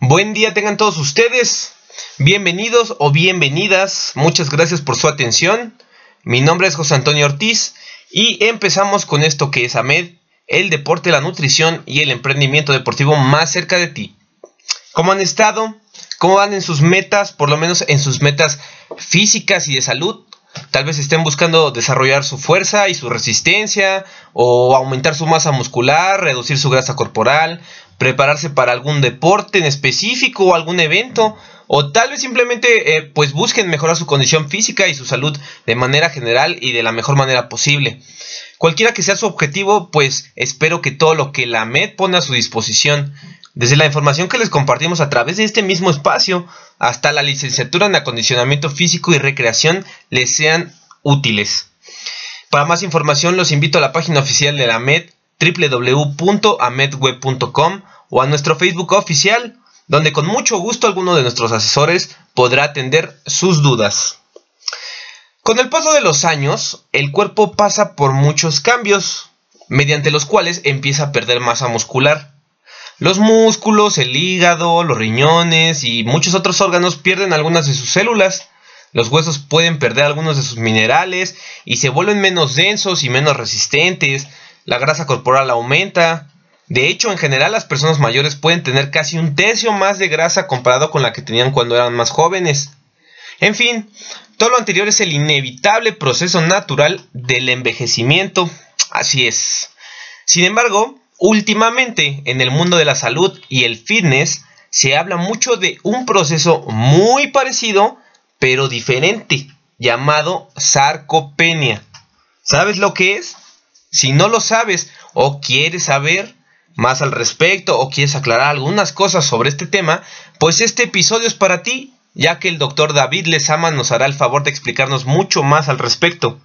buen día tengan todos ustedes. Bienvenidos o bienvenidas. Muchas gracias por su atención. Mi nombre es José Antonio Ortiz y empezamos con esto que es AMED, el deporte, la nutrición y el emprendimiento deportivo más cerca de ti. ¿Cómo han estado? ¿Cómo van en sus metas? Por lo menos en sus metas físicas y de salud. Tal vez estén buscando desarrollar su fuerza y su resistencia, o aumentar su masa muscular, reducir su grasa corporal, prepararse para algún deporte en específico o algún evento, o tal vez simplemente eh, pues busquen mejorar su condición física y su salud de manera general y de la mejor manera posible. Cualquiera que sea su objetivo, pues espero que todo lo que la MED pone a su disposición, desde la información que les compartimos a través de este mismo espacio hasta la licenciatura en acondicionamiento físico y recreación, les sean útiles. Para más información los invito a la página oficial de la MED www.amedweb.com o a nuestro Facebook oficial, donde con mucho gusto alguno de nuestros asesores podrá atender sus dudas. Con el paso de los años, el cuerpo pasa por muchos cambios, mediante los cuales empieza a perder masa muscular. Los músculos, el hígado, los riñones y muchos otros órganos pierden algunas de sus células. Los huesos pueden perder algunos de sus minerales y se vuelven menos densos y menos resistentes, la grasa corporal aumenta. De hecho, en general las personas mayores pueden tener casi un tercio más de grasa comparado con la que tenían cuando eran más jóvenes. En fin, todo lo anterior es el inevitable proceso natural del envejecimiento. Así es. Sin embargo, últimamente en el mundo de la salud y el fitness se habla mucho de un proceso muy parecido, pero diferente, llamado sarcopenia. ¿Sabes lo que es? Si no lo sabes o quieres saber más al respecto o quieres aclarar algunas cosas sobre este tema, pues este episodio es para ti, ya que el doctor David Lezama nos hará el favor de explicarnos mucho más al respecto.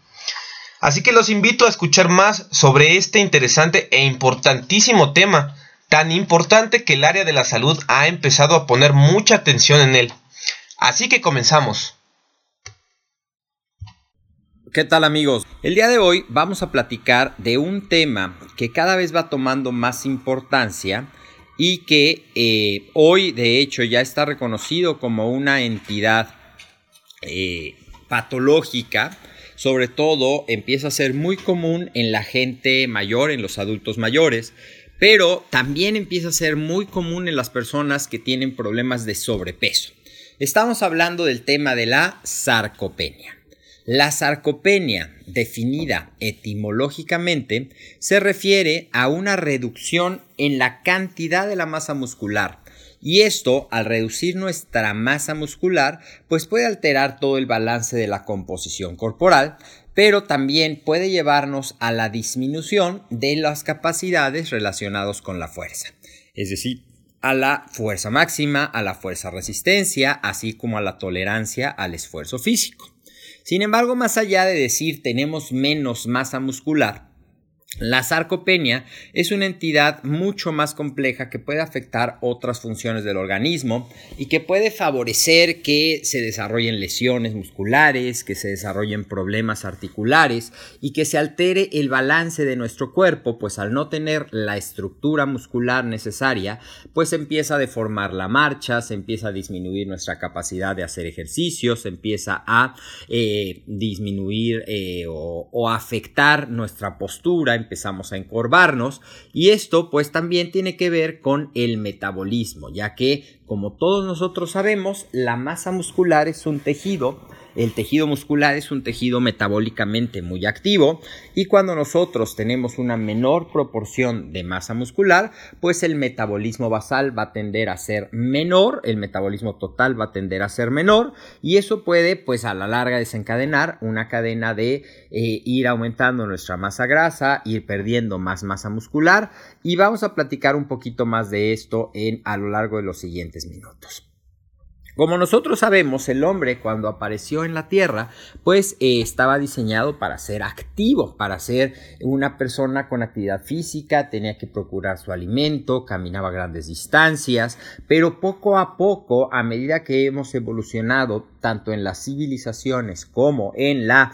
Así que los invito a escuchar más sobre este interesante e importantísimo tema, tan importante que el área de la salud ha empezado a poner mucha atención en él. Así que comenzamos. ¿Qué tal amigos? El día de hoy vamos a platicar de un tema que cada vez va tomando más importancia y que eh, hoy de hecho ya está reconocido como una entidad eh, patológica. Sobre todo empieza a ser muy común en la gente mayor, en los adultos mayores, pero también empieza a ser muy común en las personas que tienen problemas de sobrepeso. Estamos hablando del tema de la sarcopenia. La sarcopenia, definida etimológicamente, se refiere a una reducción en la cantidad de la masa muscular. Y esto, al reducir nuestra masa muscular, pues puede alterar todo el balance de la composición corporal, pero también puede llevarnos a la disminución de las capacidades relacionadas con la fuerza. Es decir, a la fuerza máxima, a la fuerza resistencia, así como a la tolerancia al esfuerzo físico. Sin embargo, más allá de decir tenemos menos masa muscular, La sarcopenia es una entidad mucho más compleja que puede afectar otras funciones del organismo y que puede favorecer que se desarrollen lesiones musculares, que se desarrollen problemas articulares y que se altere el balance de nuestro cuerpo, pues al no tener la estructura muscular necesaria, pues empieza a deformar la marcha, se empieza a disminuir nuestra capacidad de hacer ejercicios, se empieza a eh, disminuir eh, o, o afectar nuestra postura, empezamos a encorvarnos. Y esto pues también tiene que ver con el metabolismo, ya que como todos nosotros sabemos, la masa muscular es un tejido el tejido muscular es un tejido metabólicamente muy activo y cuando nosotros tenemos una menor proporción de masa muscular, pues el metabolismo basal va a tender a ser menor, el metabolismo total va a tender a ser menor y eso puede pues a la larga desencadenar una cadena de eh, ir aumentando nuestra masa grasa, ir perdiendo más masa muscular y vamos a platicar un poquito más de esto en, a lo largo de los siguientes minutos. Como nosotros sabemos, el hombre cuando apareció en la Tierra, pues eh, estaba diseñado para ser activo, para ser una persona con actividad física, tenía que procurar su alimento, caminaba grandes distancias, pero poco a poco, a medida que hemos evolucionado tanto en las civilizaciones como en la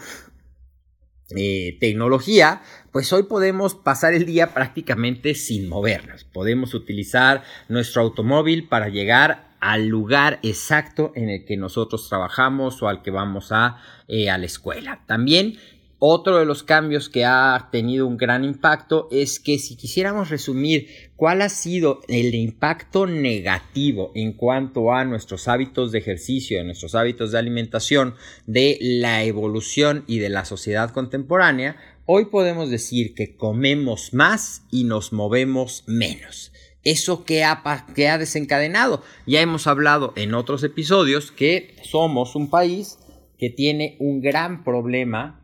eh, tecnología, pues hoy podemos pasar el día prácticamente sin movernos. Podemos utilizar nuestro automóvil para llegar al lugar exacto en el que nosotros trabajamos o al que vamos a, eh, a la escuela. También otro de los cambios que ha tenido un gran impacto es que si quisiéramos resumir cuál ha sido el impacto negativo en cuanto a nuestros hábitos de ejercicio, de nuestros hábitos de alimentación, de la evolución y de la sociedad contemporánea, hoy podemos decir que comemos más y nos movemos menos. ¿Eso qué ha, ha desencadenado? Ya hemos hablado en otros episodios que somos un país que tiene un gran problema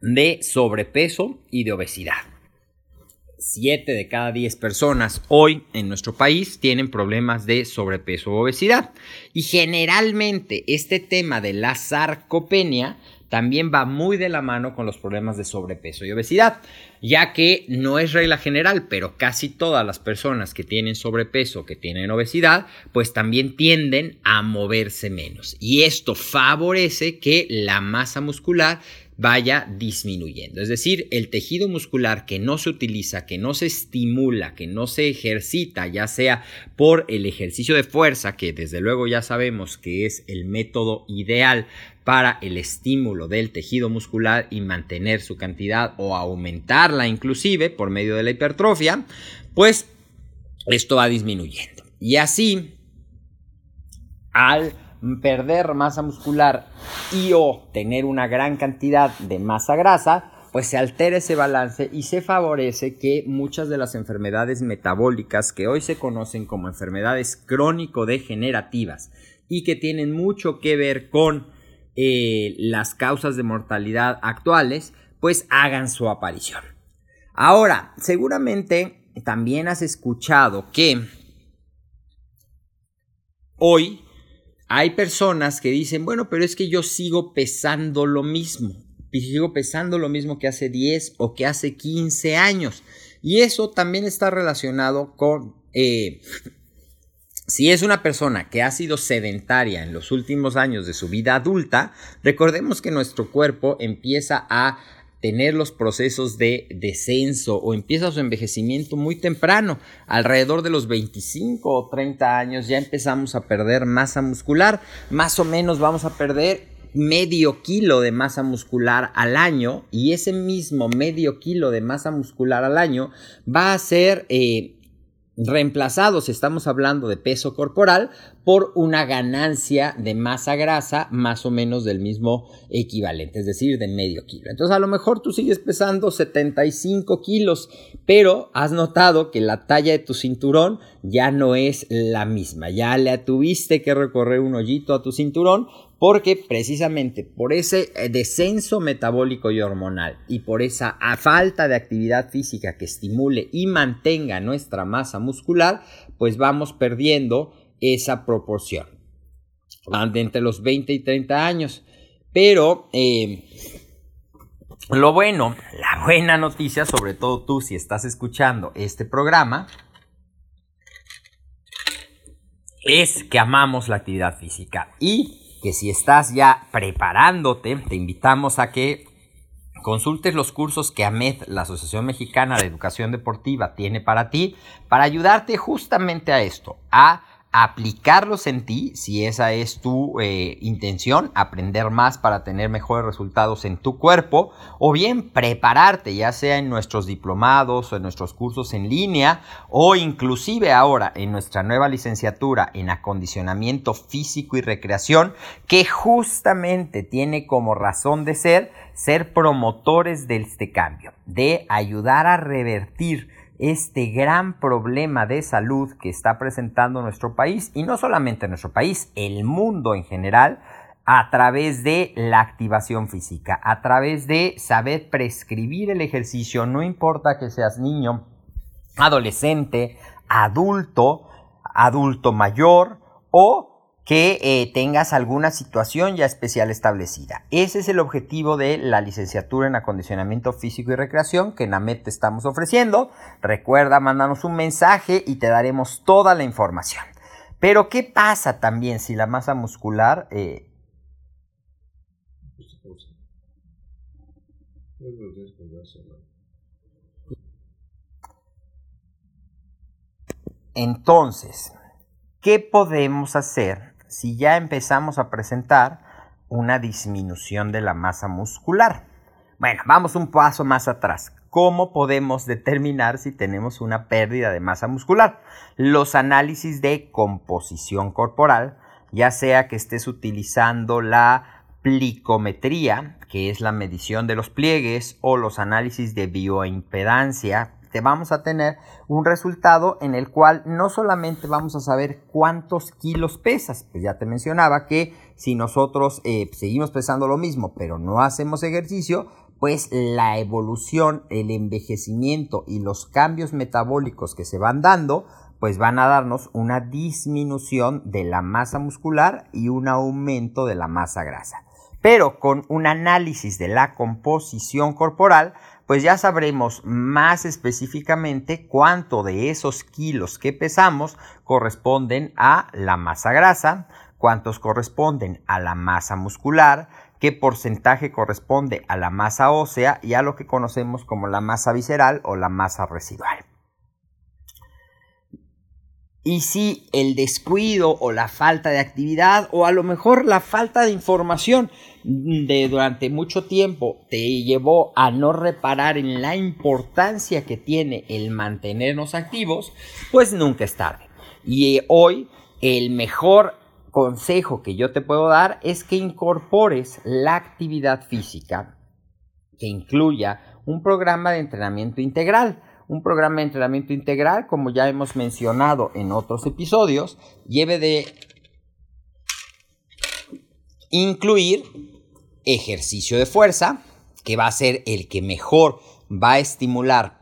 de sobrepeso y de obesidad. Siete de cada diez personas hoy en nuestro país tienen problemas de sobrepeso o obesidad. Y generalmente este tema de la sarcopenia también va muy de la mano con los problemas de sobrepeso y obesidad, ya que no es regla general, pero casi todas las personas que tienen sobrepeso, que tienen obesidad, pues también tienden a moverse menos. Y esto favorece que la masa muscular vaya disminuyendo. Es decir, el tejido muscular que no se utiliza, que no se estimula, que no se ejercita, ya sea por el ejercicio de fuerza, que desde luego ya sabemos que es el método ideal para el estímulo del tejido muscular y mantener su cantidad o aumentarla inclusive por medio de la hipertrofia, pues esto va disminuyendo. Y así, al perder masa muscular y o tener una gran cantidad de masa grasa, pues se altera ese balance y se favorece que muchas de las enfermedades metabólicas que hoy se conocen como enfermedades crónico-degenerativas y que tienen mucho que ver con eh, las causas de mortalidad actuales, pues hagan su aparición. Ahora, seguramente también has escuchado que hoy hay personas que dicen, bueno, pero es que yo sigo pesando lo mismo, sigo pesando lo mismo que hace 10 o que hace 15 años. Y eso también está relacionado con eh, si es una persona que ha sido sedentaria en los últimos años de su vida adulta, recordemos que nuestro cuerpo empieza a tener los procesos de descenso o empieza su envejecimiento muy temprano, alrededor de los 25 o 30 años ya empezamos a perder masa muscular, más o menos vamos a perder medio kilo de masa muscular al año y ese mismo medio kilo de masa muscular al año va a ser eh, reemplazados, estamos hablando de peso corporal, por una ganancia de masa grasa más o menos del mismo equivalente, es decir, de medio kilo. Entonces a lo mejor tú sigues pesando 75 kilos, pero has notado que la talla de tu cinturón ya no es la misma, ya le tuviste que recorrer un hoyito a tu cinturón porque precisamente por ese eh, descenso metabólico y hormonal y por esa falta de actividad física que estimule y mantenga nuestra masa muscular, pues vamos perdiendo esa proporción entre los 20 y 30 años. Pero eh, lo bueno, la buena noticia, sobre todo tú si estás escuchando este programa, es que amamos la actividad física y que si estás ya preparándote, te invitamos a que consultes los cursos que AMED, la Asociación Mexicana de Educación Deportiva, tiene para ti, para ayudarte justamente a esto, a aplicarlos en ti, si esa es tu eh, intención, aprender más para tener mejores resultados en tu cuerpo, o bien prepararte, ya sea en nuestros diplomados o en nuestros cursos en línea, o inclusive ahora en nuestra nueva licenciatura en acondicionamiento físico y recreación, que justamente tiene como razón de ser ser promotores de este cambio, de ayudar a revertir este gran problema de salud que está presentando nuestro país, y no solamente nuestro país, el mundo en general, a través de la activación física, a través de saber prescribir el ejercicio, no importa que seas niño, adolescente, adulto, adulto mayor o que eh, tengas alguna situación ya especial establecida. Ese es el objetivo de la licenciatura en acondicionamiento físico y recreación que en AMET te estamos ofreciendo. Recuerda, mándanos un mensaje y te daremos toda la información. Pero, ¿qué pasa también si la masa muscular... Eh, entonces, ¿qué podemos hacer si ya empezamos a presentar una disminución de la masa muscular. Bueno, vamos un paso más atrás. ¿Cómo podemos determinar si tenemos una pérdida de masa muscular? Los análisis de composición corporal, ya sea que estés utilizando la plicometría, que es la medición de los pliegues, o los análisis de bioimpedancia, vamos a tener un resultado en el cual no solamente vamos a saber cuántos kilos pesas, pues ya te mencionaba que si nosotros eh, seguimos pesando lo mismo pero no hacemos ejercicio, pues la evolución, el envejecimiento y los cambios metabólicos que se van dando, pues van a darnos una disminución de la masa muscular y un aumento de la masa grasa. Pero con un análisis de la composición corporal, pues ya sabremos más específicamente cuánto de esos kilos que pesamos corresponden a la masa grasa, cuántos corresponden a la masa muscular, qué porcentaje corresponde a la masa ósea y a lo que conocemos como la masa visceral o la masa residual. Y si el descuido o la falta de actividad o a lo mejor la falta de información de durante mucho tiempo te llevó a no reparar en la importancia que tiene el mantenernos activos, pues nunca es tarde. Y hoy el mejor consejo que yo te puedo dar es que incorpores la actividad física que incluya un programa de entrenamiento integral un programa de entrenamiento integral, como ya hemos mencionado en otros episodios, lleve de incluir ejercicio de fuerza, que va a ser el que mejor va a estimular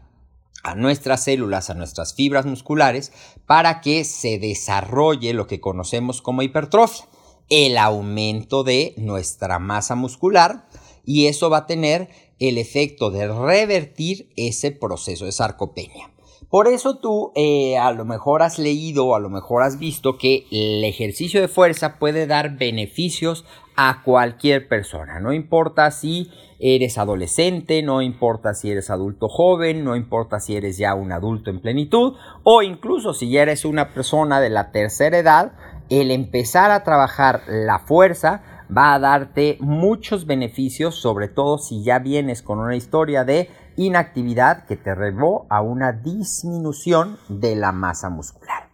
a nuestras células, a nuestras fibras musculares, para que se desarrolle lo que conocemos como hipertrofia, el aumento de nuestra masa muscular, y eso va a tener el efecto de revertir ese proceso de sarcopenia. Por eso tú eh, a lo mejor has leído a lo mejor has visto que el ejercicio de fuerza puede dar beneficios a cualquier persona. No importa si eres adolescente, no importa si eres adulto joven, no importa si eres ya un adulto en plenitud o incluso si ya eres una persona de la tercera edad, el empezar a trabajar la fuerza va a darte muchos beneficios, sobre todo si ya vienes con una historia de inactividad que te llevó a una disminución de la masa muscular.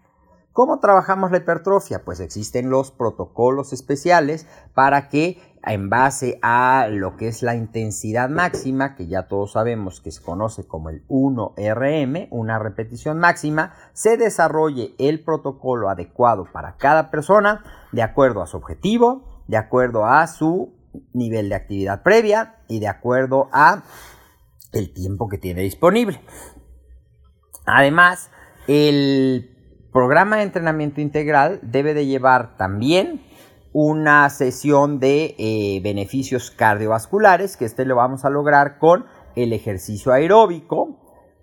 ¿Cómo trabajamos la hipertrofia? Pues existen los protocolos especiales para que en base a lo que es la intensidad máxima, que ya todos sabemos que se conoce como el 1RM, una repetición máxima, se desarrolle el protocolo adecuado para cada persona de acuerdo a su objetivo, de acuerdo a su nivel de actividad previa y de acuerdo a el tiempo que tiene disponible. Además, el programa de entrenamiento integral debe de llevar también una sesión de eh, beneficios cardiovasculares, que este lo vamos a lograr con el ejercicio aeróbico.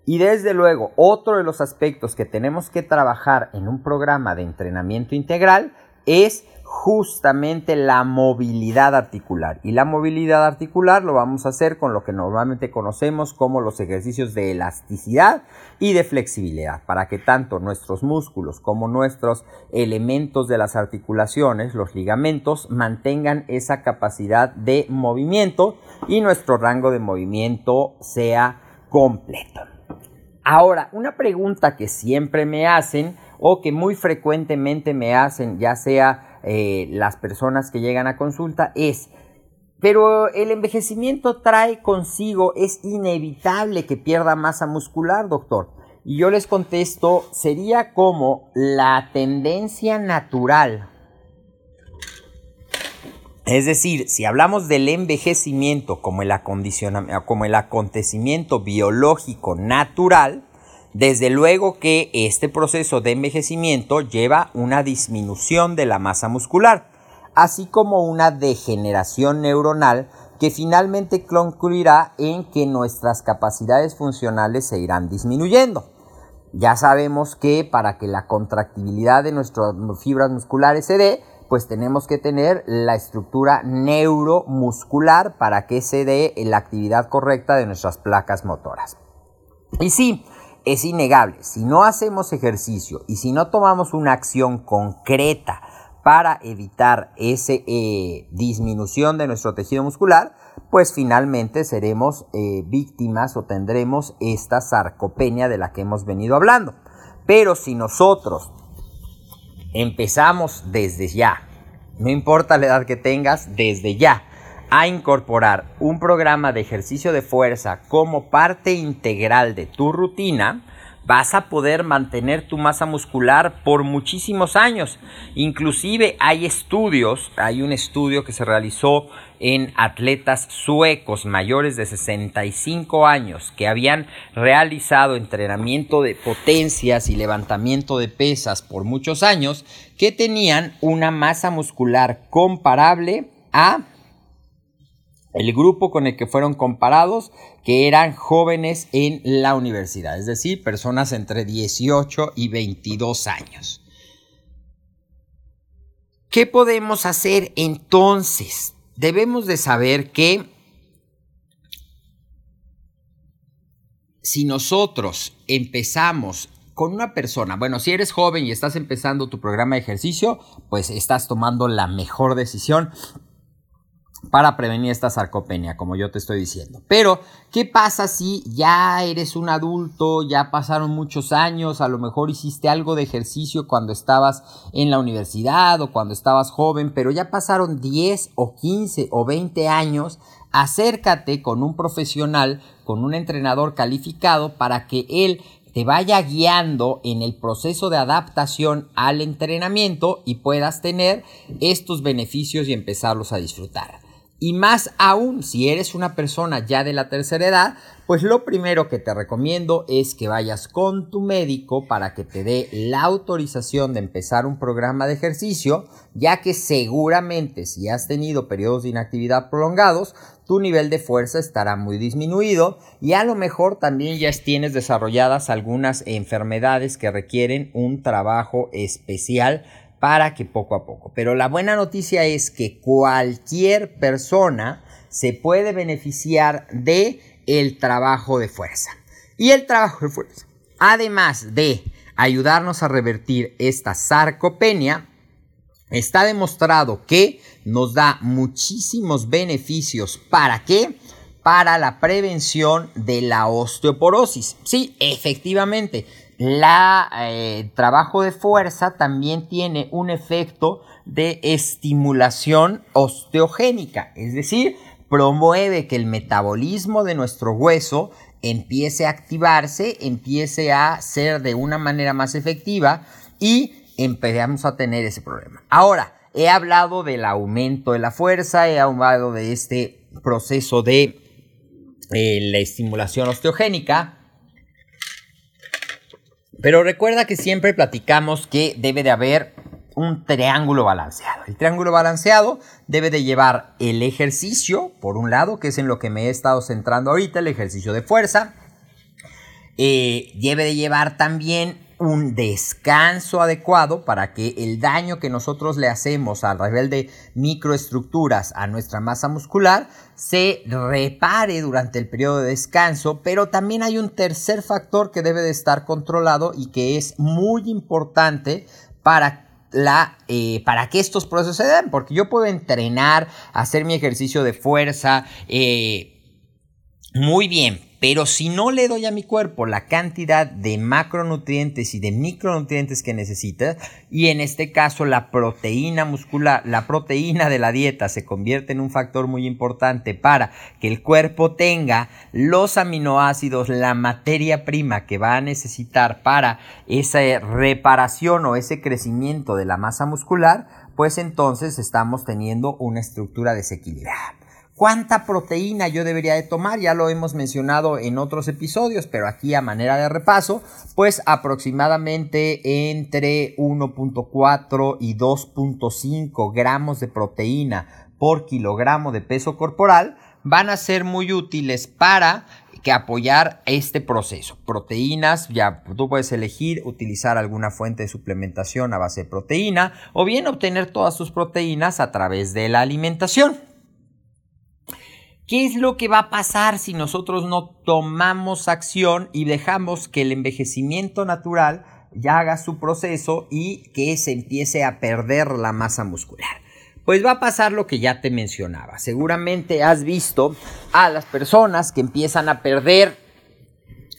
Y desde luego, otro de los aspectos que tenemos que trabajar en un programa de entrenamiento integral es justamente la movilidad articular. Y la movilidad articular lo vamos a hacer con lo que normalmente conocemos como los ejercicios de elasticidad y de flexibilidad, para que tanto nuestros músculos como nuestros elementos de las articulaciones, los ligamentos, mantengan esa capacidad de movimiento y nuestro rango de movimiento sea completo. Ahora, una pregunta que siempre me hacen o que muy frecuentemente me hacen, ya sea eh, las personas que llegan a consulta es, pero el envejecimiento trae consigo, es inevitable que pierda masa muscular, doctor. Y yo les contesto, sería como la tendencia natural. Es decir, si hablamos del envejecimiento como el, como el acontecimiento biológico natural, desde luego que este proceso de envejecimiento lleva una disminución de la masa muscular, así como una degeneración neuronal que finalmente concluirá en que nuestras capacidades funcionales se irán disminuyendo. Ya sabemos que para que la contractibilidad de nuestras fibras musculares se dé, pues tenemos que tener la estructura neuromuscular para que se dé la actividad correcta de nuestras placas motoras. Y sí, es innegable, si no hacemos ejercicio y si no tomamos una acción concreta para evitar esa eh, disminución de nuestro tejido muscular, pues finalmente seremos eh, víctimas o tendremos esta sarcopenia de la que hemos venido hablando. Pero si nosotros empezamos desde ya, no importa la edad que tengas, desde ya, a incorporar un programa de ejercicio de fuerza como parte integral de tu rutina, vas a poder mantener tu masa muscular por muchísimos años. Inclusive hay estudios, hay un estudio que se realizó en atletas suecos mayores de 65 años que habían realizado entrenamiento de potencias y levantamiento de pesas por muchos años, que tenían una masa muscular comparable a el grupo con el que fueron comparados, que eran jóvenes en la universidad, es decir, personas entre 18 y 22 años. ¿Qué podemos hacer entonces? Debemos de saber que si nosotros empezamos con una persona, bueno, si eres joven y estás empezando tu programa de ejercicio, pues estás tomando la mejor decisión para prevenir esta sarcopenia, como yo te estoy diciendo. Pero, ¿qué pasa si ya eres un adulto, ya pasaron muchos años, a lo mejor hiciste algo de ejercicio cuando estabas en la universidad o cuando estabas joven, pero ya pasaron 10 o 15 o 20 años? Acércate con un profesional, con un entrenador calificado para que él te vaya guiando en el proceso de adaptación al entrenamiento y puedas tener estos beneficios y empezarlos a disfrutar. Y más aún, si eres una persona ya de la tercera edad, pues lo primero que te recomiendo es que vayas con tu médico para que te dé la autorización de empezar un programa de ejercicio, ya que seguramente si has tenido periodos de inactividad prolongados, tu nivel de fuerza estará muy disminuido y a lo mejor también ya tienes desarrolladas algunas enfermedades que requieren un trabajo especial para que poco a poco. Pero la buena noticia es que cualquier persona se puede beneficiar de el trabajo de fuerza. Y el trabajo de fuerza, además de ayudarnos a revertir esta sarcopenia, está demostrado que nos da muchísimos beneficios. ¿Para qué? Para la prevención de la osteoporosis. Sí, efectivamente la eh, trabajo de fuerza también tiene un efecto de estimulación osteogénica, es decir, promueve que el metabolismo de nuestro hueso empiece a activarse, empiece a ser de una manera más efectiva y empezamos a tener ese problema. Ahora, he hablado del aumento de la fuerza, he hablado de este proceso de eh, la estimulación osteogénica, pero recuerda que siempre platicamos que debe de haber un triángulo balanceado. El triángulo balanceado debe de llevar el ejercicio, por un lado, que es en lo que me he estado centrando ahorita, el ejercicio de fuerza. Eh, debe de llevar también un descanso adecuado para que el daño que nosotros le hacemos al nivel de microestructuras a nuestra masa muscular se repare durante el periodo de descanso, pero también hay un tercer factor que debe de estar controlado y que es muy importante para la, eh, para que estos procesos se den, porque yo puedo entrenar, hacer mi ejercicio de fuerza, eh, muy bien, pero si no le doy a mi cuerpo la cantidad de macronutrientes y de micronutrientes que necesita, y en este caso la proteína muscular, la proteína de la dieta se convierte en un factor muy importante para que el cuerpo tenga los aminoácidos, la materia prima que va a necesitar para esa reparación o ese crecimiento de la masa muscular, pues entonces estamos teniendo una estructura desequilibrada cuánta proteína yo debería de tomar, ya lo hemos mencionado en otros episodios, pero aquí a manera de repaso, pues aproximadamente entre 1.4 y 2.5 gramos de proteína por kilogramo de peso corporal van a ser muy útiles para que apoyar este proceso. Proteínas, ya tú puedes elegir utilizar alguna fuente de suplementación a base de proteína o bien obtener todas sus proteínas a través de la alimentación. ¿Qué es lo que va a pasar si nosotros no tomamos acción y dejamos que el envejecimiento natural ya haga su proceso y que se empiece a perder la masa muscular? Pues va a pasar lo que ya te mencionaba. Seguramente has visto a las personas que empiezan a perder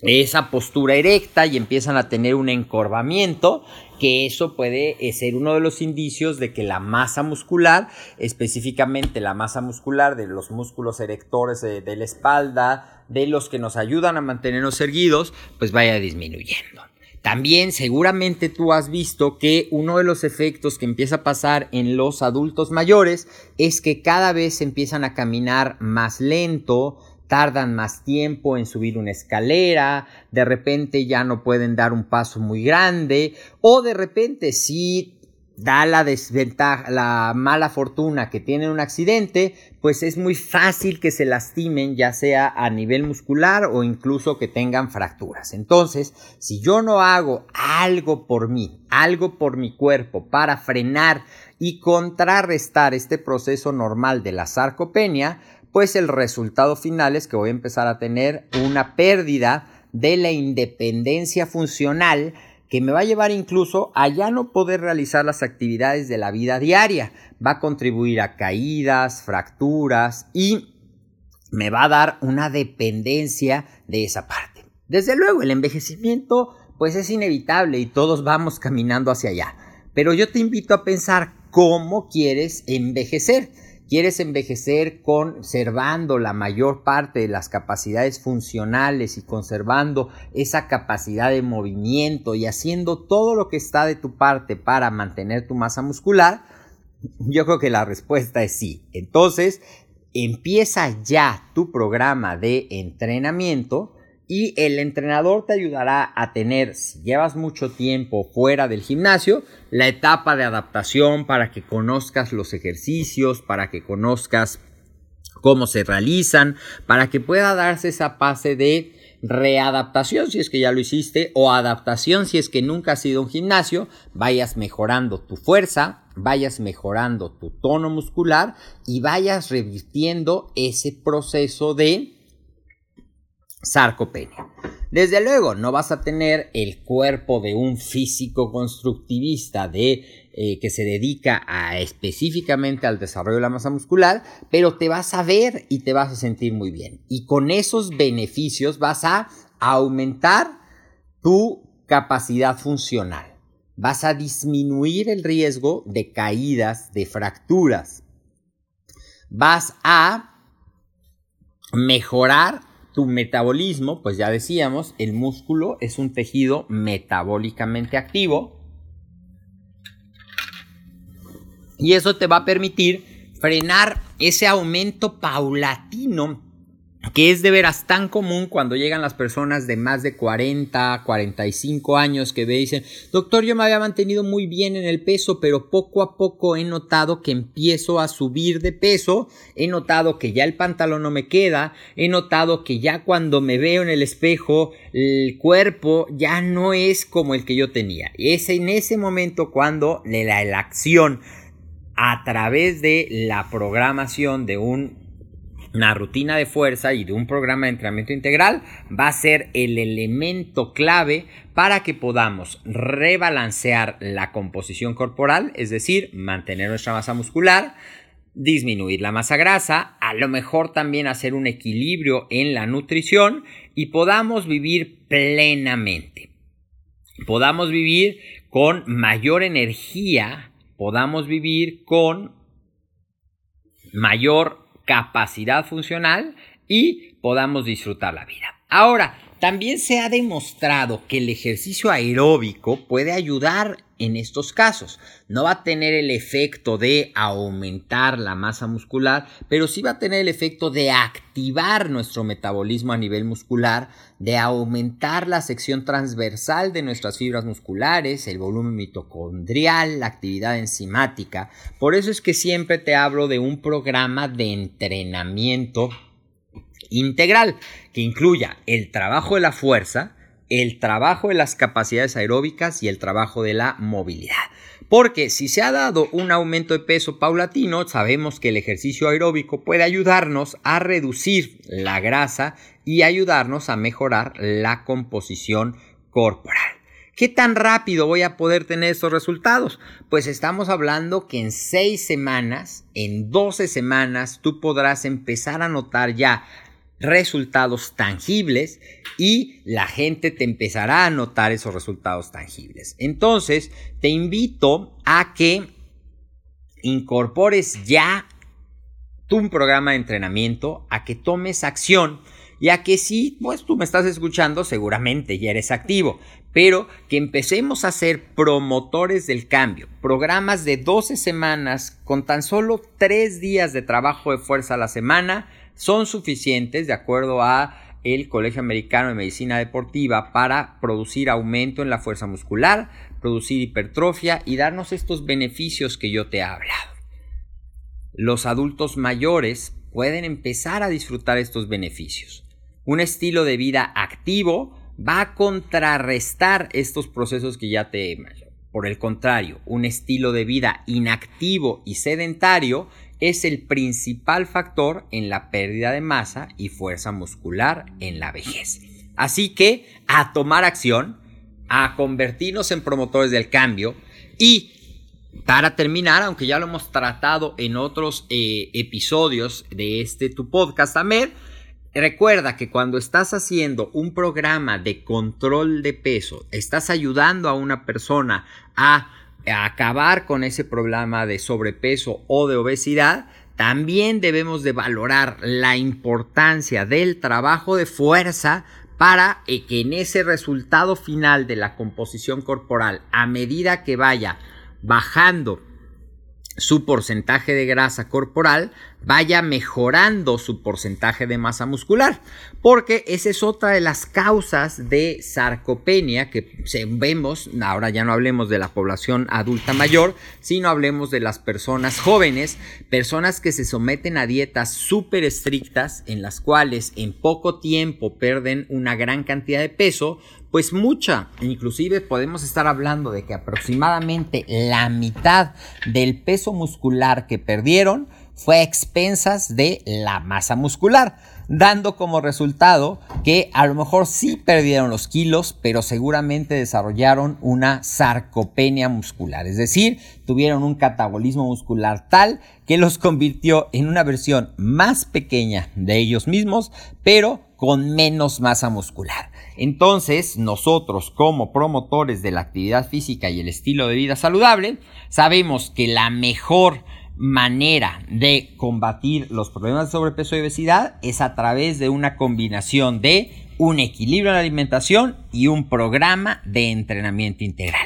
esa postura erecta y empiezan a tener un encorvamiento que eso puede eh, ser uno de los indicios de que la masa muscular, específicamente la masa muscular de los músculos erectores de, la espalda, de los que nos ayudan a mantenernos erguidos, pues vaya disminuyendo. También seguramente tú has visto que uno de los efectos que empieza a pasar en los adultos mayores es que cada vez empiezan a caminar más lento, tardan más tiempo en subir una escalera, de repente ya no pueden dar un paso muy grande, o de repente si da la desventaja, la mala fortuna que tienen un accidente, pues es muy fácil que se lastimen, ya sea a nivel muscular o incluso que tengan fracturas. Entonces, si yo no hago algo por mí, algo por mi cuerpo para frenar y contrarrestar este proceso normal de la sarcopenia, pues el resultado final es que voy a empezar a tener una pérdida de la independencia funcional que me va a llevar incluso a ya no poder realizar las actividades de la vida diaria. Va a contribuir a caídas, fracturas y me va a dar una dependencia de esa parte. Desde luego, el envejecimiento pues es inevitable y todos vamos caminando hacia allá. Pero yo te invito a pensar cómo quieres envejecer. Quieres envejecer conservando la mayor parte de las capacidades funcionales y conservando esa capacidad de movimiento y haciendo todo lo que está de tu parte para mantener tu masa muscular. Yo creo que la respuesta es sí. Entonces, empieza ya tu programa de entrenamiento y el entrenador te ayudará a tener, si llevas mucho tiempo fuera del gimnasio, la etapa de adaptación para que conozcas los ejercicios, para que conozcas cómo se realizan, para que pueda darse esa fase de readaptación si es que ya lo hiciste o adaptación si es que nunca has sido un gimnasio, vayas mejorando tu fuerza, vayas mejorando tu tono muscular y vayas revirtiendo ese proceso de sarcopenia. Desde luego, no vas a tener el cuerpo de un físico constructivista de, eh, que se dedica específicamente al desarrollo de la masa muscular, pero te vas a ver y te vas a sentir muy bien. Y con esos beneficios vas a aumentar tu capacidad funcional. Vas a disminuir el riesgo de caídas, de fracturas. Vas a mejorar tu metabolismo, pues ya decíamos, el músculo es un tejido metabólicamente activo. Y eso te va a permitir frenar ese aumento paulatino que es de veras tan común cuando llegan las personas de más de 40, 45 años que dicen, doctor, yo me había mantenido muy bien en el peso, pero poco a poco he notado que empiezo a subir de peso, he notado que ya el pantalón no me queda, he notado que ya cuando me veo en el espejo, el cuerpo ya no es como el que yo tenía. Y es en ese momento cuando la, la acción a través de la programación de un una rutina de fuerza y de un programa de entrenamiento integral va a ser el elemento clave para que podamos rebalancear la composición corporal, es decir, mantener nuestra masa muscular, disminuir la masa grasa, a lo mejor también hacer un equilibrio en la nutrición y podamos vivir plenamente. Podamos vivir con mayor energía, podamos vivir con mayor capacidad funcional y podamos disfrutar la vida. Ahora, también se ha demostrado que el ejercicio aeróbico puede ayudar en estos casos. No va a tener el efecto de aumentar la masa muscular, pero sí va a tener el efecto de activar nuestro metabolismo a nivel muscular, de aumentar la sección transversal de nuestras fibras musculares, el volumen mitocondrial, la actividad enzimática. Por eso es que siempre te hablo de un programa de entrenamiento integral que incluya el trabajo de la fuerza, el trabajo de las capacidades aeróbicas y el trabajo de la movilidad. Porque si se ha dado un aumento de peso paulatino, sabemos que el ejercicio aeróbico puede ayudarnos a reducir la grasa y ayudarnos a mejorar la composición corporal. ¿Qué tan rápido voy a poder tener estos resultados? Pues estamos hablando que en 6 semanas, en 12 semanas, tú podrás empezar a notar ya resultados tangibles y la gente te empezará a notar esos resultados tangibles. Entonces, te invito a que incorpores ya tu programa de entrenamiento, a que tomes acción y a que si, pues tú me estás escuchando, seguramente ya eres activo, pero que empecemos a ser promotores del cambio. Programas de 12 semanas con tan solo 3 días de trabajo de fuerza a la semana son suficientes de acuerdo a el Colegio Americano de Medicina Deportiva para producir aumento en la fuerza muscular, producir hipertrofia y darnos estos beneficios que yo te he hablado. Los adultos mayores pueden empezar a disfrutar estos beneficios. Un estilo de vida activo va a contrarrestar estos procesos que ya te he por el contrario, un estilo de vida inactivo y sedentario es el principal factor en la pérdida de masa y fuerza muscular en la vejez. Así que a tomar acción, a convertirnos en promotores del cambio y para terminar, aunque ya lo hemos tratado en otros eh, episodios de este tu podcast, Amer, recuerda que cuando estás haciendo un programa de control de peso, estás ayudando a una persona a acabar con ese problema de sobrepeso o de obesidad, también debemos de valorar la importancia del trabajo de fuerza para eh, que en ese resultado final de la composición corporal, a medida que vaya bajando su porcentaje de grasa corporal vaya mejorando su porcentaje de masa muscular, porque esa es otra de las causas de sarcopenia que vemos, ahora ya no hablemos de la población adulta mayor, sino hablemos de las personas jóvenes, personas que se someten a dietas súper estrictas en las cuales en poco tiempo pierden una gran cantidad de peso, pues mucha, inclusive podemos estar hablando de que aproximadamente la mitad del peso muscular que perdieron fue a expensas de la masa muscular, dando como resultado que a lo mejor sí perdieron los kilos, pero seguramente desarrollaron una sarcopenia muscular, es decir, tuvieron un catabolismo muscular tal que los convirtió en una versión más pequeña de ellos mismos, pero con menos masa muscular. Entonces, nosotros como promotores de la actividad física y el estilo de vida saludable, sabemos que la mejor manera de combatir los problemas de sobrepeso y obesidad es a través de una combinación de un equilibrio en la alimentación y un programa de entrenamiento integral.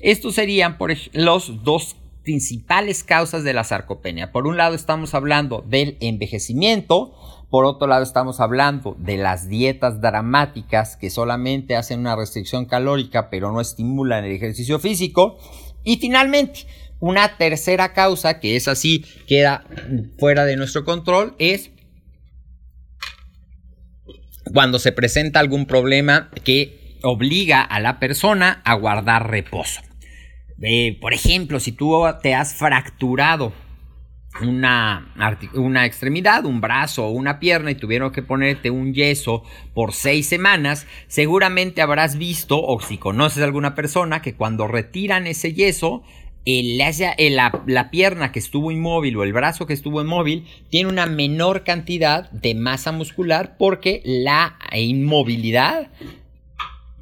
Estos serían por los dos principales causas de la sarcopenia. Por un lado estamos hablando del envejecimiento, por otro lado estamos hablando de las dietas dramáticas que solamente hacen una restricción calórica pero no estimulan el ejercicio físico. Y finalmente, una tercera causa, que es así, queda fuera de nuestro control, es cuando se presenta algún problema que obliga a la persona a guardar reposo. Eh, por ejemplo, si tú te has fracturado una, una, extremidad, un brazo o una pierna y tuvieron que ponerte un yeso por seis semanas, seguramente habrás visto o si conoces a alguna persona que cuando retiran ese yeso el, la, la, pierna que estuvo inmóvil o el brazo que estuvo inmóvil tiene una menor cantidad de masa muscular porque la inmovilidad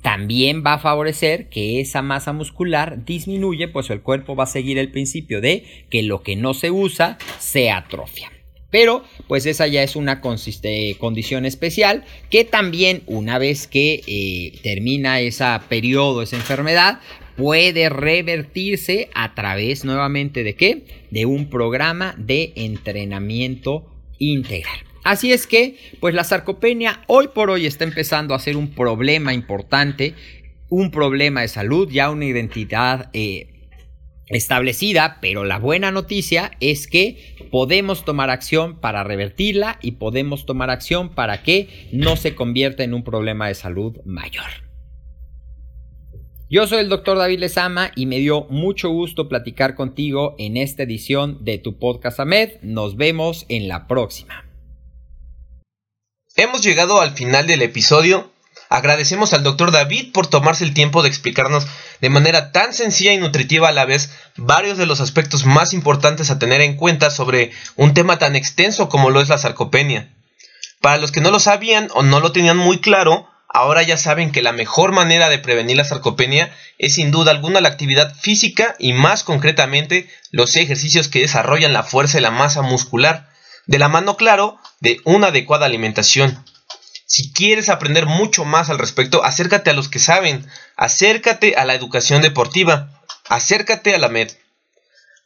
también va a favorecer que esa masa muscular disminuye, pues el cuerpo va a seguir el principio de que lo que no se usa se atrofia. Pero pues esa ya es una condición especial que también una vez que eh, termina ese periodo, esa enfermedad, puede revertirse a través nuevamente de qué? De un programa de entrenamiento integral. Así es que, pues la sarcopenia hoy por hoy está empezando a ser un problema importante, un problema de salud, ya una identidad eh, establecida, pero la buena noticia es que podemos tomar acción para revertirla y podemos tomar acción para que no se convierta en un problema de salud mayor. Yo soy el doctor David Lezama y me dio mucho gusto platicar contigo en esta edición de tu podcast AMED. Nos vemos en la próxima. Hemos llegado al final del episodio. Agradecemos al doctor David por tomarse el tiempo de explicarnos de manera tan sencilla y nutritiva a la vez varios de los aspectos más importantes a tener en cuenta sobre un tema tan extenso como lo es la sarcopenia. Para los que no lo sabían o no lo tenían muy claro, ahora ya saben que la mejor manera de prevenir la sarcopenia es sin duda alguna la actividad física y más concretamente los ejercicios que desarrollan la fuerza y la masa muscular, de la mano claro de una adecuada alimentación. Si quieres aprender mucho más al respecto, acércate a los que saben, acércate a la educación deportiva, acércate a la MED.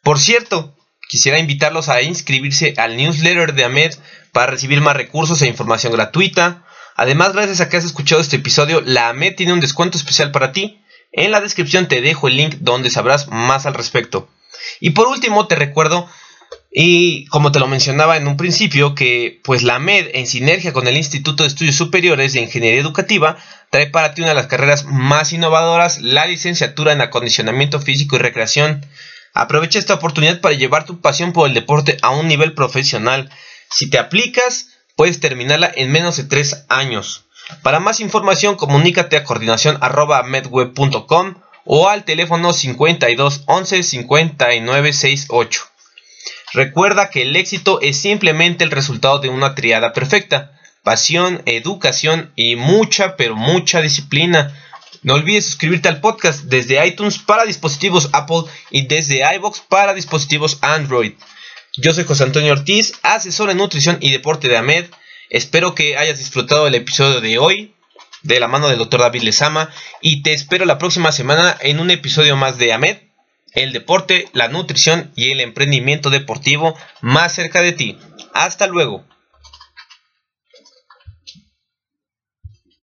Por cierto, quisiera invitarlos a inscribirse al newsletter de AMED para recibir más recursos e información gratuita, Además, gracias a que has escuchado este episodio, la AMED tiene un descuento especial para ti. En la descripción te dejo el link donde sabrás más al respecto. Y por último, te recuerdo, y como te lo mencionaba en un principio, que pues la AMED, en sinergia con el Instituto de Estudios Superiores de Ingeniería Educativa, trae para ti una de las carreras más innovadoras, la licenciatura en acondicionamiento físico y recreación. Aprovecha esta oportunidad para llevar tu pasión por el deporte a un nivel profesional. Si te aplicas, puedes terminarla en menos de 3 años. Para más información, comunícate a coordinación medweb.com o al teléfono 52 11 59 68. Recuerda que el éxito es simplemente el resultado de una triada perfecta: pasión, educación y mucha, pero mucha disciplina. No olvides suscribirte al podcast desde iTunes para dispositivos Apple y desde iBox para dispositivos Android. Yo soy José Antonio Ortiz, asesor en nutrición y deporte de AMED. Espero que hayas disfrutado el episodio de hoy de la mano del Dr. David Lezama y te espero la próxima semana en un episodio más de AMED, el deporte, la nutrición y el emprendimiento deportivo más cerca de ti. Hasta luego.